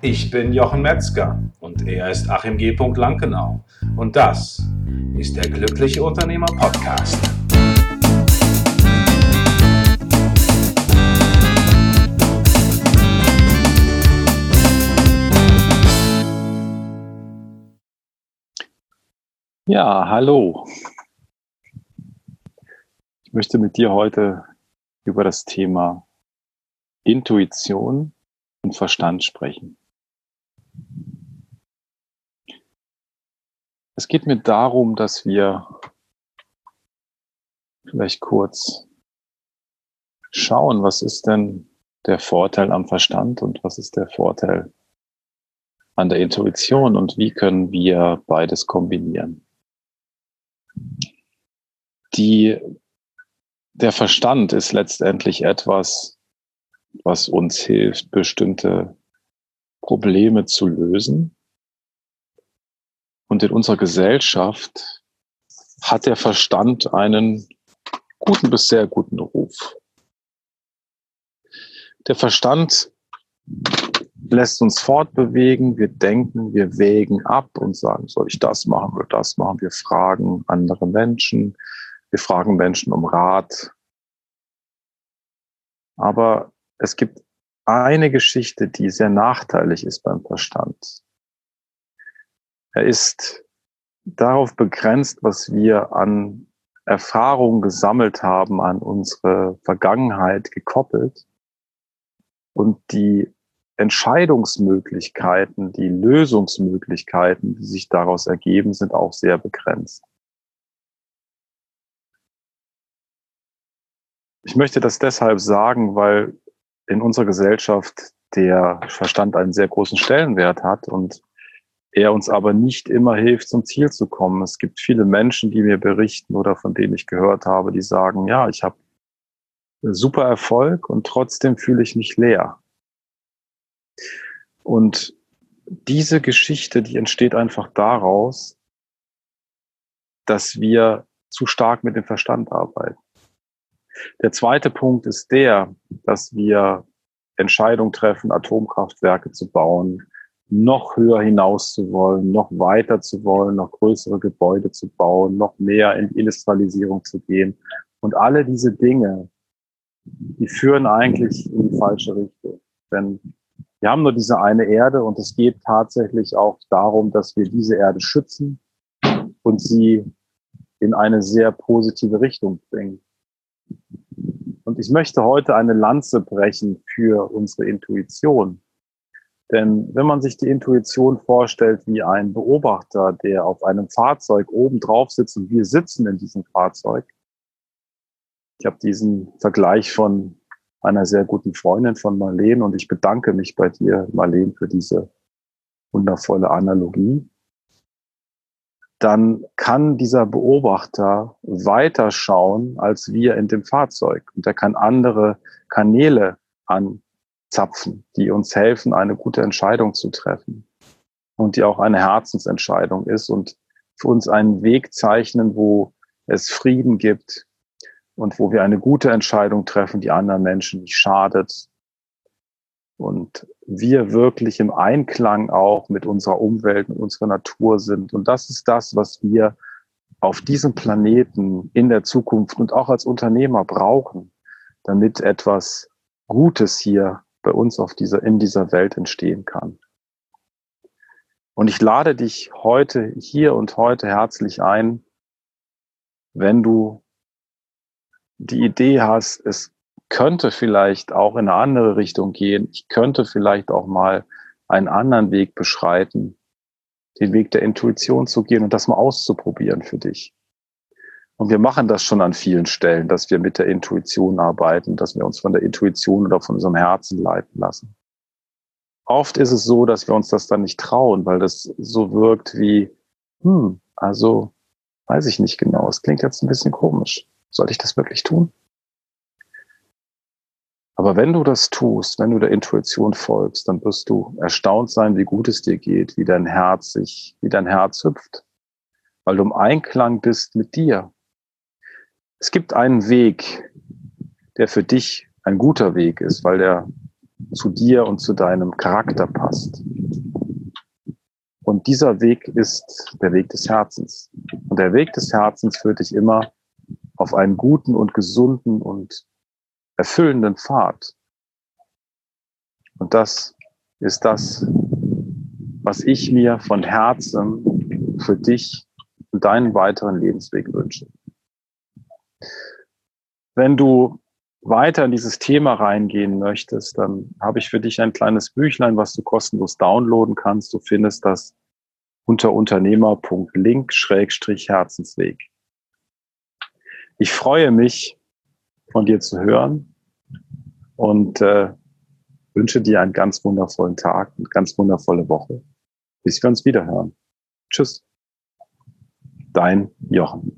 Ich bin Jochen Metzger und er ist Achim G. Lankenau. Und das ist der Glückliche Unternehmer Podcast. Ja, hallo. Ich möchte mit dir heute über das Thema Intuition und Verstand sprechen. Es geht mir darum, dass wir vielleicht kurz schauen, was ist denn der Vorteil am Verstand und was ist der Vorteil an der Intuition und wie können wir beides kombinieren. Die, der Verstand ist letztendlich etwas, was uns hilft, bestimmte Probleme zu lösen und in unserer Gesellschaft hat der Verstand einen guten bis sehr guten Ruf. Der Verstand lässt uns fortbewegen, wir denken, wir wägen ab und sagen, soll ich das machen oder das machen? Wir fragen andere Menschen, wir fragen Menschen um Rat. Aber es gibt eine Geschichte, die sehr nachteilig ist beim Verstand. Er ist darauf begrenzt, was wir an Erfahrungen gesammelt haben, an unsere Vergangenheit gekoppelt. Und die Entscheidungsmöglichkeiten, die Lösungsmöglichkeiten, die sich daraus ergeben, sind auch sehr begrenzt. Ich möchte das deshalb sagen, weil in unserer Gesellschaft der Verstand einen sehr großen Stellenwert hat und er uns aber nicht immer hilft, zum Ziel zu kommen. Es gibt viele Menschen, die mir berichten oder von denen ich gehört habe, die sagen, ja, ich habe super Erfolg und trotzdem fühle ich mich leer. Und diese Geschichte, die entsteht einfach daraus, dass wir zu stark mit dem Verstand arbeiten. Der zweite Punkt ist der, dass wir Entscheidungen treffen, Atomkraftwerke zu bauen, noch höher hinaus zu wollen, noch weiter zu wollen, noch größere Gebäude zu bauen, noch mehr in die Industrialisierung zu gehen. Und alle diese Dinge, die führen eigentlich in die falsche Richtung. Denn wir haben nur diese eine Erde und es geht tatsächlich auch darum, dass wir diese Erde schützen und sie in eine sehr positive Richtung bringen. Und ich möchte heute eine Lanze brechen für unsere Intuition. Denn wenn man sich die Intuition vorstellt wie ein Beobachter, der auf einem Fahrzeug oben drauf sitzt und wir sitzen in diesem Fahrzeug, ich habe diesen Vergleich von einer sehr guten Freundin von Marlene und ich bedanke mich bei dir, Marlene, für diese wundervolle Analogie. Dann kann dieser Beobachter weiter schauen als wir in dem Fahrzeug und er kann andere Kanäle an zapfen, die uns helfen, eine gute Entscheidung zu treffen und die auch eine Herzensentscheidung ist und für uns einen Weg zeichnen, wo es Frieden gibt und wo wir eine gute Entscheidung treffen, die anderen Menschen nicht schadet und wir wirklich im Einklang auch mit unserer Umwelt, mit unserer Natur sind. Und das ist das, was wir auf diesem Planeten in der Zukunft und auch als Unternehmer brauchen, damit etwas Gutes hier bei uns auf dieser, in dieser Welt entstehen kann. Und ich lade dich heute, hier und heute herzlich ein, wenn du die Idee hast, es könnte vielleicht auch in eine andere Richtung gehen. Ich könnte vielleicht auch mal einen anderen Weg beschreiten, den Weg der Intuition zu gehen und das mal auszuprobieren für dich. Und wir machen das schon an vielen Stellen, dass wir mit der Intuition arbeiten, dass wir uns von der Intuition oder von unserem Herzen leiten lassen. Oft ist es so, dass wir uns das dann nicht trauen, weil das so wirkt wie, hm, also weiß ich nicht genau. Es klingt jetzt ein bisschen komisch. Soll ich das wirklich tun? Aber wenn du das tust, wenn du der Intuition folgst, dann wirst du erstaunt sein, wie gut es dir geht, wie dein Herz sich, wie dein Herz hüpft, weil du im Einklang bist mit dir, es gibt einen Weg, der für dich ein guter Weg ist, weil der zu dir und zu deinem Charakter passt. Und dieser Weg ist der Weg des Herzens. Und der Weg des Herzens führt dich immer auf einen guten und gesunden und erfüllenden Pfad. Und das ist das, was ich mir von Herzen für dich und deinen weiteren Lebensweg wünsche. Wenn du weiter in dieses Thema reingehen möchtest, dann habe ich für dich ein kleines Büchlein, was du kostenlos downloaden kannst. Du findest das unter unternehmer.link-herzensweg. Ich freue mich, von dir zu hören und äh, wünsche dir einen ganz wundervollen Tag, eine ganz wundervolle Woche, bis wir uns wieder hören. Tschüss. Dein Jochen.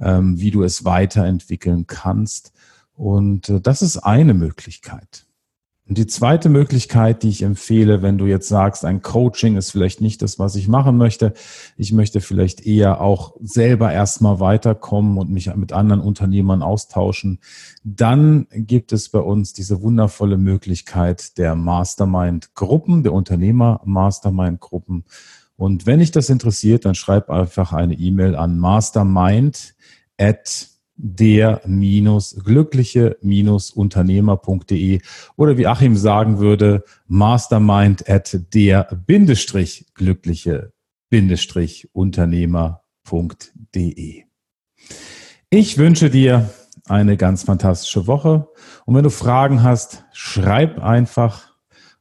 ähm, wie du es weiterentwickeln kannst. Und äh, das ist eine Möglichkeit. Und die zweite Möglichkeit, die ich empfehle, wenn du jetzt sagst, ein Coaching ist vielleicht nicht das, was ich machen möchte, ich möchte vielleicht eher auch selber erstmal weiterkommen und mich mit anderen Unternehmern austauschen, dann gibt es bei uns diese wundervolle Möglichkeit der Mastermind-Gruppen, der Unternehmer-Mastermind-Gruppen. Und wenn dich das interessiert, dann schreib einfach eine E-Mail an mastermind at der-glückliche-unternehmer.de oder wie Achim sagen würde, mastermind at der-glückliche-unternehmer.de. Ich wünsche dir eine ganz fantastische Woche und wenn du Fragen hast, schreib einfach